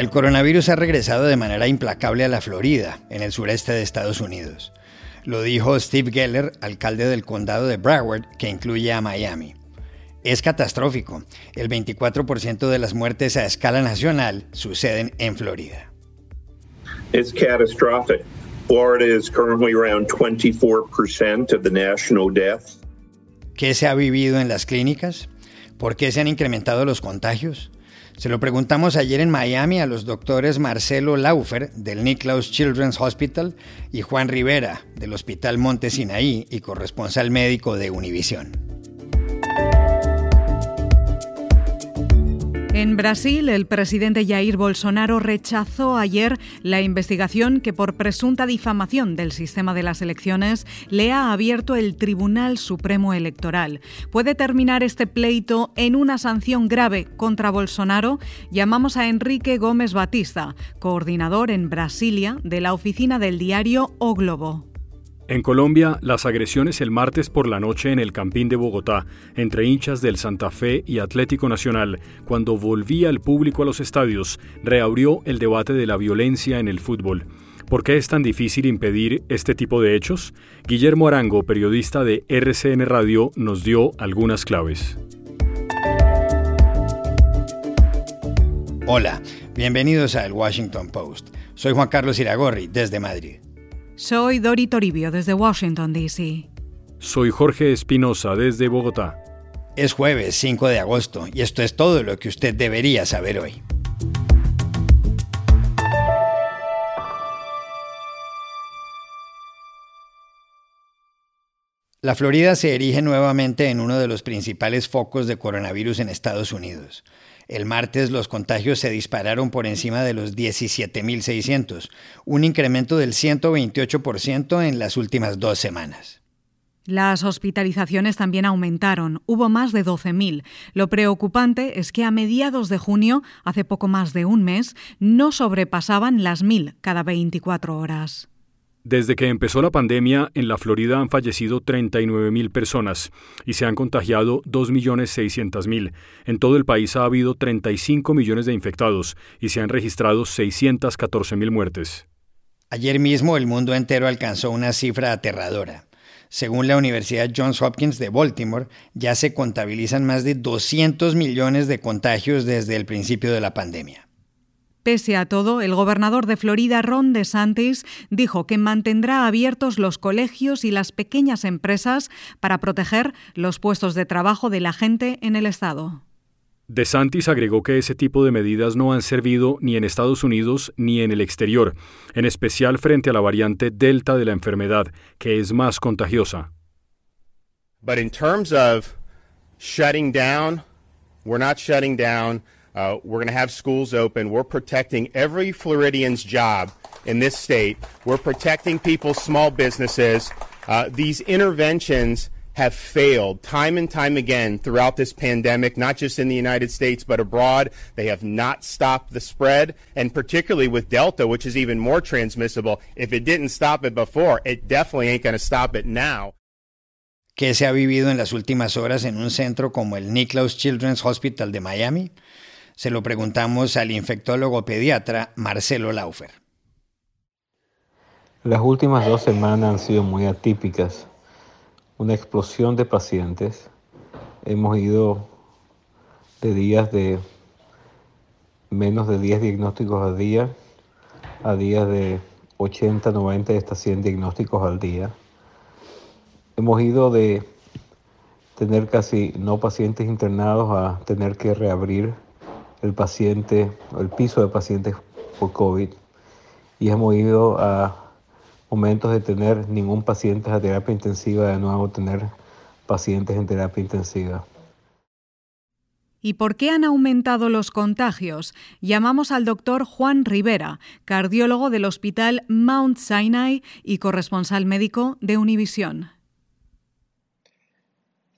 El coronavirus ha regresado de manera implacable a la Florida, en el sureste de Estados Unidos. Lo dijo Steve Geller, alcalde del condado de Broward, que incluye a Miami. Es catastrófico. El 24% de las muertes a escala nacional suceden en Florida. It's catastrophic. Florida is currently around 24% of the national deaths. ¿Qué se ha vivido en las clínicas? ¿Por qué se han incrementado los contagios? Se lo preguntamos ayer en Miami a los doctores Marcelo Laufer del Nicklaus Children's Hospital y Juan Rivera del Hospital Monte Sinaí y corresponsal médico de Univisión. En Brasil, el presidente Jair Bolsonaro rechazó ayer la investigación que por presunta difamación del sistema de las elecciones le ha abierto el Tribunal Supremo Electoral. ¿Puede terminar este pleito en una sanción grave contra Bolsonaro? Llamamos a Enrique Gómez Batista, coordinador en Brasilia de la oficina del diario O Globo. En Colombia, las agresiones el martes por la noche en el Campín de Bogotá, entre hinchas del Santa Fe y Atlético Nacional, cuando volvía el público a los estadios, reabrió el debate de la violencia en el fútbol. ¿Por qué es tan difícil impedir este tipo de hechos? Guillermo Arango, periodista de RCN Radio, nos dio algunas claves. Hola, bienvenidos a El Washington Post. Soy Juan Carlos Iragorri, desde Madrid. Soy Dori Toribio desde Washington, D.C. Soy Jorge Espinosa desde Bogotá. Es jueves 5 de agosto y esto es todo lo que usted debería saber hoy. La Florida se erige nuevamente en uno de los principales focos de coronavirus en Estados Unidos. El martes los contagios se dispararon por encima de los 17.600, un incremento del 128% en las últimas dos semanas. Las hospitalizaciones también aumentaron, hubo más de 12.000. Lo preocupante es que a mediados de junio, hace poco más de un mes, no sobrepasaban las 1.000 cada 24 horas. Desde que empezó la pandemia, en la Florida han fallecido 39.000 personas y se han contagiado 2.600.000. En todo el país ha habido 35 millones de infectados y se han registrado 614.000 muertes. Ayer mismo el mundo entero alcanzó una cifra aterradora. Según la Universidad Johns Hopkins de Baltimore, ya se contabilizan más de 200 millones de contagios desde el principio de la pandemia. Pese a todo, el gobernador de Florida, Ron DeSantis, dijo que mantendrá abiertos los colegios y las pequeñas empresas para proteger los puestos de trabajo de la gente en el estado. DeSantis agregó que ese tipo de medidas no han servido ni en Estados Unidos ni en el exterior, en especial frente a la variante Delta de la enfermedad, que es más contagiosa. But in terms of shutting down, we're not shutting down Uh, we're going to have schools open. We're protecting every Floridian's job in this state. We're protecting people's small businesses. Uh, these interventions have failed time and time again throughout this pandemic, not just in the United States, but abroad. They have not stopped the spread, and particularly with Delta, which is even more transmissible. If it didn't stop it before, it definitely ain't going to stop it now. ¿Qué se ha vivido en las últimas horas en un centro como el Nicklaus Children's Hospital de Miami? Se lo preguntamos al infectólogo pediatra Marcelo Laufer. Las últimas dos semanas han sido muy atípicas. Una explosión de pacientes. Hemos ido de días de menos de 10 diagnósticos al día a días de 80, 90 hasta 100 diagnósticos al día. Hemos ido de tener casi no pacientes internados a tener que reabrir el paciente, el piso de pacientes por COVID y hemos ido a momentos de tener ningún paciente a terapia intensiva, de nuevo tener pacientes en terapia intensiva. ¿Y por qué han aumentado los contagios? Llamamos al doctor Juan Rivera, cardiólogo del Hospital Mount Sinai y corresponsal médico de Univisión.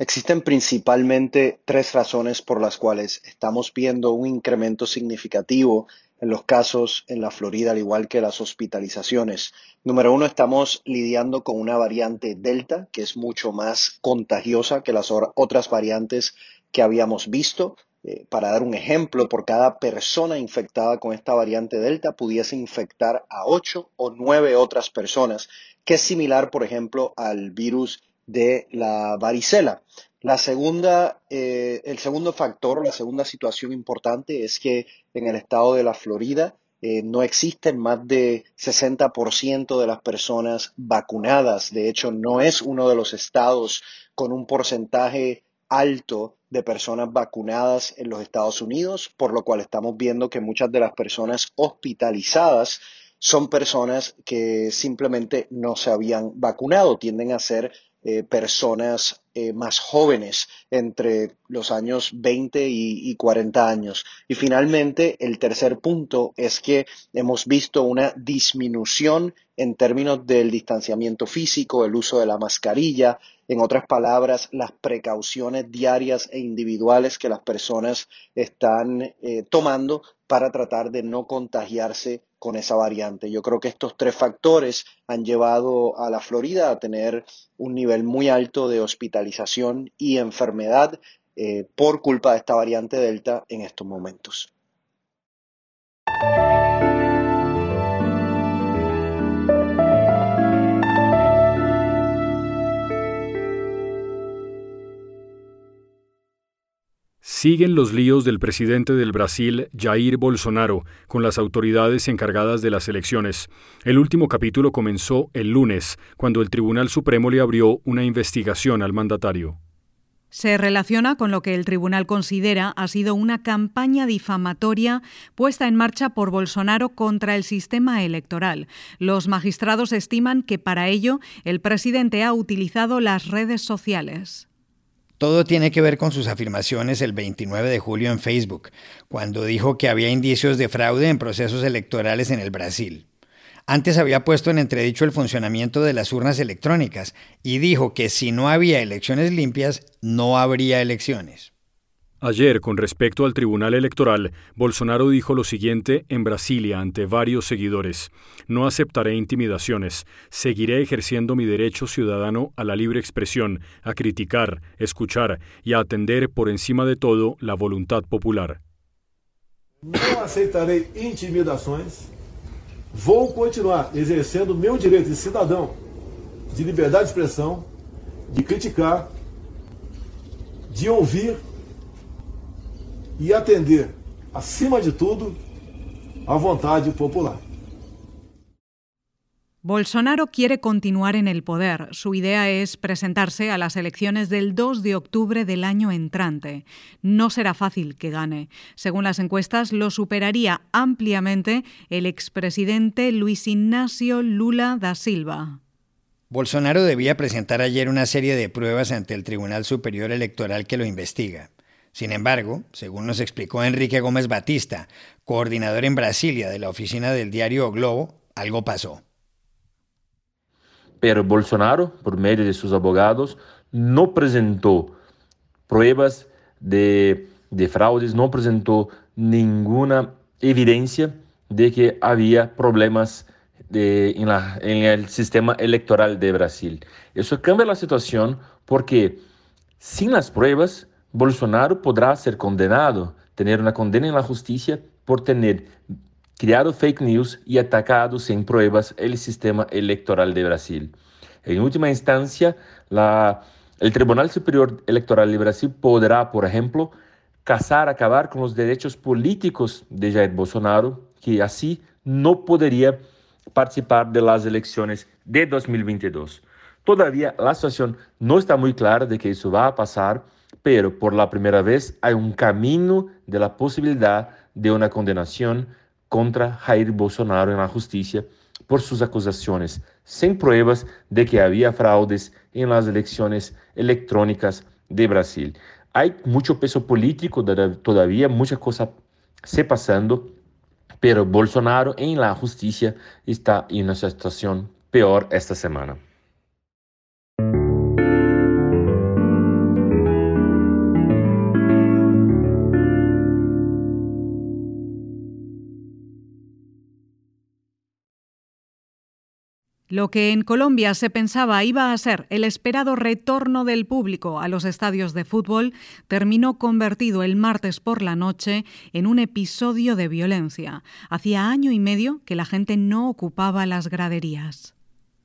Existen principalmente tres razones por las cuales estamos viendo un incremento significativo en los casos en la Florida, al igual que las hospitalizaciones. Número uno, estamos lidiando con una variante Delta, que es mucho más contagiosa que las otras variantes que habíamos visto. eh, para dar un ejemplo, por cada persona infectada con esta variante Delta pudiese infectar a ocho o nueve otras personas, que es similar, por ejemplo, al virus de la varicela. La segunda, eh, el segundo factor, la segunda situación importante es que en el estado de la Florida eh, no existen más de 60% de las personas vacunadas. De hecho, no es uno de los estados con un porcentaje alto de personas vacunadas en los Estados Unidos, por lo cual estamos viendo que muchas de las personas hospitalizadas son personas que simplemente no se habían vacunado, tienden a ser eh, personas eh, más jóvenes entre los años 20 y, y 40 años. Y finalmente, el tercer punto es que hemos visto una disminución en términos del distanciamiento físico, el uso de la mascarilla, en otras palabras, las precauciones diarias e individuales que las personas están eh, tomando para tratar de no contagiarse con esa variante. Yo creo que estos tres factores han llevado a la Florida a tener un nivel muy alto de hospitalización y enfermedad eh, por culpa de esta variante Delta en estos momentos. Siguen los líos del presidente del Brasil, Jair Bolsonaro, con las autoridades encargadas de las elecciones. El último capítulo comenzó el lunes, cuando el Tribunal Supremo le abrió una investigación al mandatario. Se relaciona con lo que el tribunal considera ha sido una campaña difamatoria puesta en marcha por Bolsonaro contra el sistema electoral. Los magistrados estiman que para ello el presidente ha utilizado las redes sociales. Todo tiene que ver con sus afirmaciones el 29 de julio en Facebook, cuando dijo que había indicios de fraude en procesos electorales en el Brasil. Antes había puesto en entredicho el funcionamiento de las urnas electrónicas y dijo que si no había elecciones limpias, no habría elecciones. Ayer, con respecto al Tribunal Electoral, Bolsonaro dijo lo siguiente en Brasilia ante varios seguidores. No aceptaré intimidaciones. Seguiré ejerciendo mi derecho ciudadano a la libre expresión, a criticar, escuchar y a atender por encima de todo la voluntad popular. No aceitaré intimidações. Vou continuar exercendo meu direito de cidadão, de liberdade de expressão, de criticar, de ouvir y atender, acima de todo, a vontade popular. Bolsonaro quiere continuar en el poder. Su idea es presentarse a las elecciones del 2 de octubre del año entrante. No será fácil que gane. Según las encuestas, lo superaría ampliamente el expresidente Luis Ignacio Lula da Silva. Bolsonaro debía presentar ayer una serie de pruebas ante el Tribunal Superior Electoral que lo investiga. Sin embargo, según nos explicó Enrique Gómez Batista, coordinador en Brasilia de la oficina del diario Globo, algo pasó. Pero Bolsonaro, por medio de sus abogados, no presentó pruebas de, de fraudes, no presentó ninguna evidencia de que había problemas en, el sistema electoral de Brasil. Eso cambia la situación porque sin las pruebas Bolsonaro podrá ser condenado, tener una condena en la justicia por tener creado fake news y atacado sin pruebas el sistema electoral de Brasil. En última instancia, el Tribunal Superior Electoral de Brasil podrá, por ejemplo, casar, acabar con los derechos políticos de Jair Bolsonaro, que así no podría participar de las elecciones de 2022. Todavía la situación no está muy clara de que eso va a pasar, pero por la primera vez hay un camino de la posibilidad de una condenación contra Jair Bolsonaro en la justicia por sus acusaciones sin pruebas de que había fraudes en las elecciones electrónicas de Brasil. Hay mucho peso político todavía, mucha cosa se pasando, pero Bolsonaro en la justicia está en una situación peor esta semana. Lo que en Colombia se pensaba iba a ser el esperado retorno del público a los estadios de fútbol terminó convertido el martes por la noche en un episodio de violencia. Hacía año y medio que la gente no ocupaba las graderías.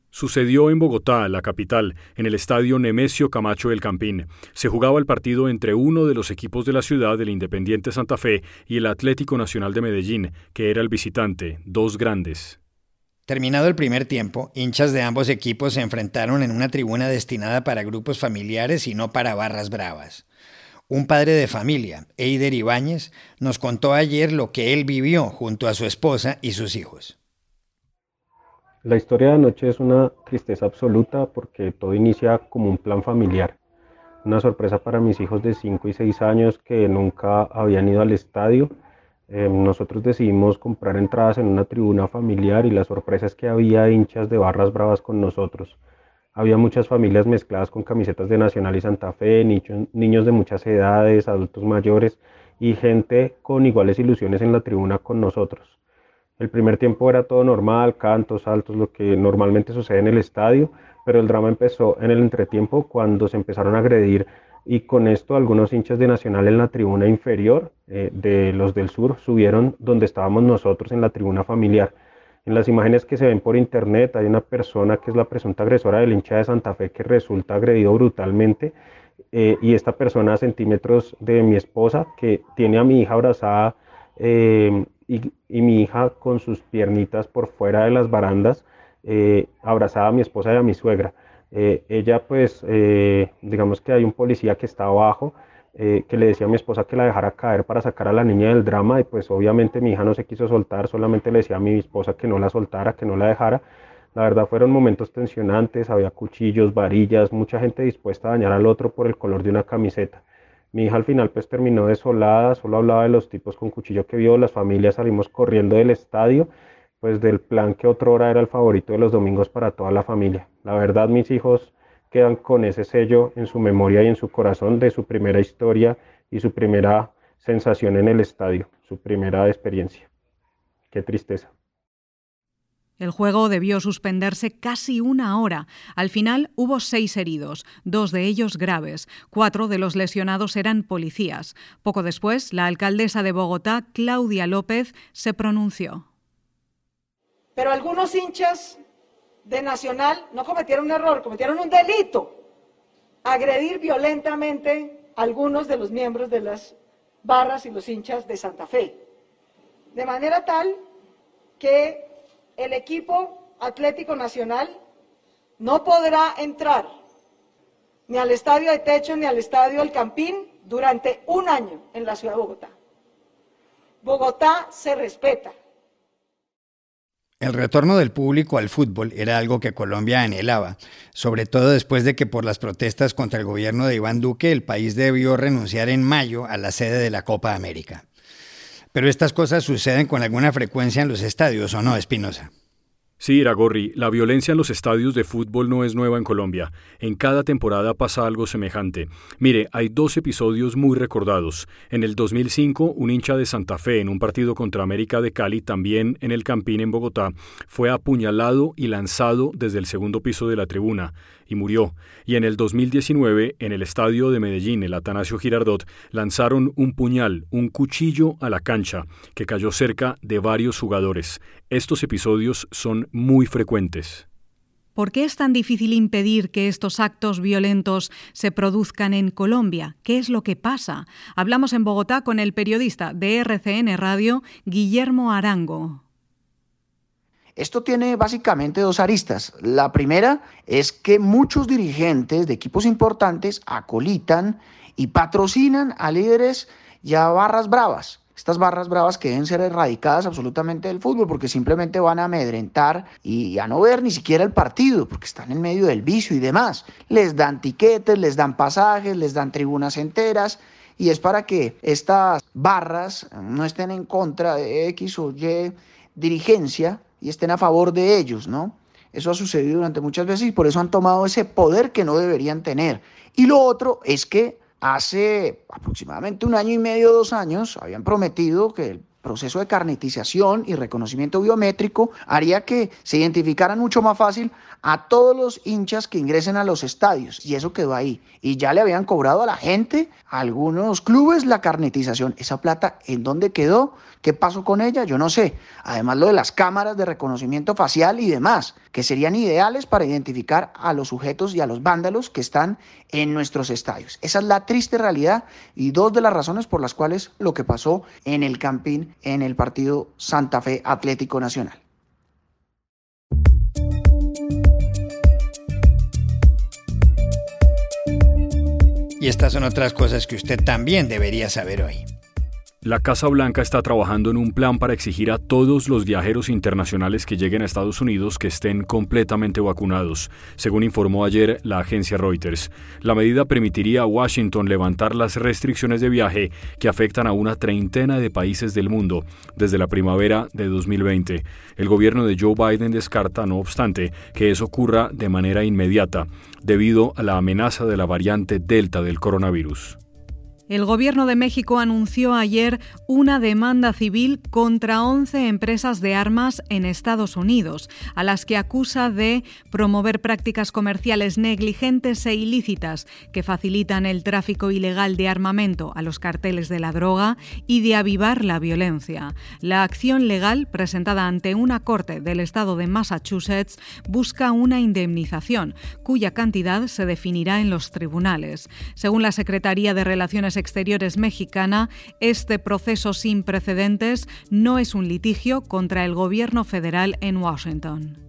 Sucedió en Bogotá, la capital, en el estadio Nemesio Camacho del Campín. Se jugaba el partido entre uno de los equipos de la ciudad, el Independiente Santa Fe, y el Atlético Nacional de Medellín, que era el visitante, dos grandes. Terminado el primer tiempo, hinchas de ambos equipos se enfrentaron en una tribuna destinada para grupos familiares y no para barras bravas. Un padre de familia, Eider Ibáñez, nos contó ayer lo que él vivió junto a su esposa y sus hijos. La historia de anoche es una tristeza absoluta porque todo inicia como un plan familiar. Una sorpresa para mis hijos de 5 y 6 años que nunca habían ido al estadio Em, nosotros decidimos comprar entradas en una tribuna familiar y la sorpresa es que había hinchas de barras bravas con nosotros. Había muchas familias mezcladas con camisetas de Nacional y Santa Fe, niños de muchas edades, adultos mayores y gente con iguales ilusiones en la tribuna con nosotros. El primer tiempo era todo normal, cantos, saltos, lo que normalmente sucede en el estadio, pero el drama empezó en el entretiempo cuando se empezaron a agredir y con esto algunos hinchas de Nacional en la tribuna inferior eh, de los del sur subieron donde estábamos nosotros en la tribuna familiar. En las imágenes que se ven por internet hay una persona que es la presunta agresora del hincha de Santa Fe que resulta agredido brutalmente eh, y esta persona a centímetros de mi esposa que tiene a mi hija abrazada eh, y, y, mi hija con sus piernitas por fuera de las barandas abrazada a mi esposa y a mi suegra. Eh, ella pues, eh, digamos que hay un policía que está abajo, eh, que le decía a mi esposa que la dejara caer para sacar a la niña del drama y pues obviamente mi hija no se quiso soltar, solamente le decía a mi esposa que no la soltara, que no la dejara. La verdad fueron momentos tensionantes, había cuchillos, varillas, mucha gente dispuesta a dañar al otro por el color de una camiseta. Mi hija al final pues terminó desolada, solo hablaba de los tipos con cuchillo que vio, las familias salimos corriendo del estadio pues del plan que otrora era el favorito de los domingos para toda la familia. La verdad, mis hijos quedan con ese sello en su memoria y en su corazón de su primera historia y su primera sensación en el estadio, su primera experiencia. Qué tristeza. El juego debió suspenderse casi una hora. Al final hubo seis heridos, dos de ellos graves. Cuatro de los lesionados eran policías. Poco después, la alcaldesa de Bogotá, Claudia López, se pronunció. Pero algunos hinchas de Nacional no cometieron un error, cometieron un delito. Agredir violentamente a algunos de los miembros de las barras y los hinchas de Santa Fe. De manera tal que el equipo Atlético Nacional no podrá entrar ni al estadio de techo ni al estadio del Campín durante un año en la ciudad de Bogotá. Bogotá se respeta. El retorno del público al fútbol era algo que Colombia anhelaba, sobre todo después de que por las protestas contra el gobierno de Iván Duque el país debió renunciar en mayo a la sede de la Copa América. Pero estas cosas suceden con alguna frecuencia en los estadios, ¿o no, Espinosa? Sí, Iragorri, la violencia en los estadios de fútbol no es nueva en Colombia. En cada temporada pasa algo semejante. Mire, hay dos episodios muy recordados. En el 2005, un hincha de Santa Fe en un partido contra América de Cali, también en el Campín en Bogotá, fue apuñalado y lanzado desde el segundo piso de la tribuna y murió. Y en el 2019, en el estadio de Medellín, el Atanasio Girardot, lanzaron un puñal, un cuchillo a la cancha, que cayó cerca de varios jugadores. Estos episodios son muy frecuentes. ¿Por qué es tan difícil impedir que estos actos violentos se produzcan en Colombia? ¿Qué es lo que pasa? Hablamos en Bogotá con el periodista de RCN Radio, Guillermo Arango. Esto tiene básicamente dos aristas. La primera es que muchos dirigentes de equipos importantes acolitan y patrocinan a líderes y a barras bravas. Estas barras bravas que deben ser erradicadas absolutamente del fútbol porque simplemente van a amedrentar y a no ver ni siquiera el partido porque están en medio del vicio y demás. Les dan tiquetes, les dan pasajes, les dan tribunas enteras y es para que estas barras no estén en contra de X o Y dirigencia y estén a favor de ellos, ¿no? Eso ha sucedido durante muchas veces y por eso han tomado ese poder que no deberían tener. Y lo otro es que hace aproximadamente un año y medio, dos años, habían prometido que el proceso de carnetización y reconocimiento biométrico haría que se identificaran mucho más fácil a todos los hinchas que ingresen a los estadios. Y eso quedó ahí. Y ya le habían cobrado a la gente, a algunos clubes, la carnetización. Esa plata, ¿en dónde quedó? ¿Qué pasó con ella? Yo no sé. Además, lo de las cámaras de reconocimiento facial y demás, que serían ideales para identificar a los sujetos y a los vándalos que están en nuestros estadios. Esa es la triste realidad y dos de las razones por las cuales lo que pasó en el Campín en el partido Santa Fe Atlético Nacional. Y estas son otras cosas que usted también debería saber hoy. La Casa Blanca está trabajando en un plan para exigir a todos los viajeros internacionales que lleguen a Estados Unidos que estén completamente vacunados, según informó ayer la agencia Reuters. La medida permitiría a Washington levantar las restricciones de viaje que afectan a una treintena de países del mundo desde la primavera de 2020. El gobierno de Joe Biden descarta, no obstante, que eso ocurra de manera inmediata, debido a la amenaza de la variante Delta del coronavirus. El Gobierno de México anunció ayer una demanda civil contra 11 empresas de armas en Estados Unidos, a las que acusa de promover prácticas comerciales negligentes e ilícitas que facilitan el tráfico ilegal de armamento a los carteles de la droga y de avivar la violencia. La acción legal presentada ante una corte del estado de Massachusetts busca una indemnización, cuya cantidad se definirá en los tribunales. Según la Secretaría de Relaciones Exteriores mexicana, este proceso sin precedentes no es un litigio contra el gobierno federal en Washington.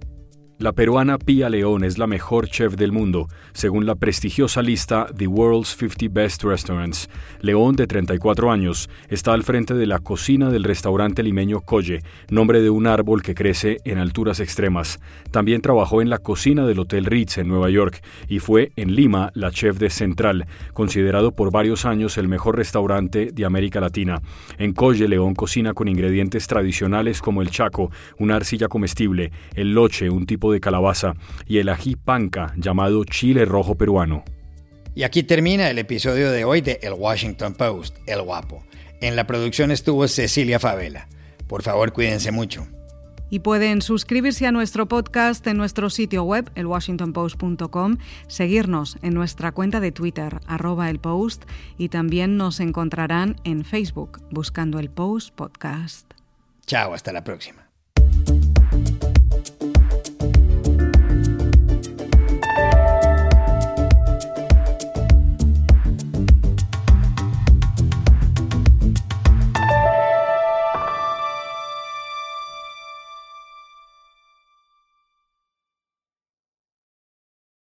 La peruana Pia León es la mejor chef del mundo, según la prestigiosa lista The World's 50 Best Restaurants. León, de 34 años, está al frente de la cocina del restaurante limeño Colle, nombre de un árbol que crece en alturas extremas. También trabajó en la cocina del Hotel Ritz en Nueva York y fue en Lima la chef de Central, considerado por varios años el mejor restaurante de América Latina. En Colle, León cocina con ingredientes tradicionales como el chaco, una arcilla comestible, el loche, un tipo de calabaza, y el ají panca, llamado chile rojo peruano. Y aquí termina el episodio de hoy de El Washington Post, El Guapo. En la producción estuvo Cecilia Favela. Por favor, cuídense mucho. Y pueden suscribirse a nuestro podcast en nuestro sitio web, elwashingtonpost.com, seguirnos en nuestra cuenta de Twitter, arroba el post, y también nos encontrarán en Facebook buscando el Post Podcast. Chao, hasta la próxima.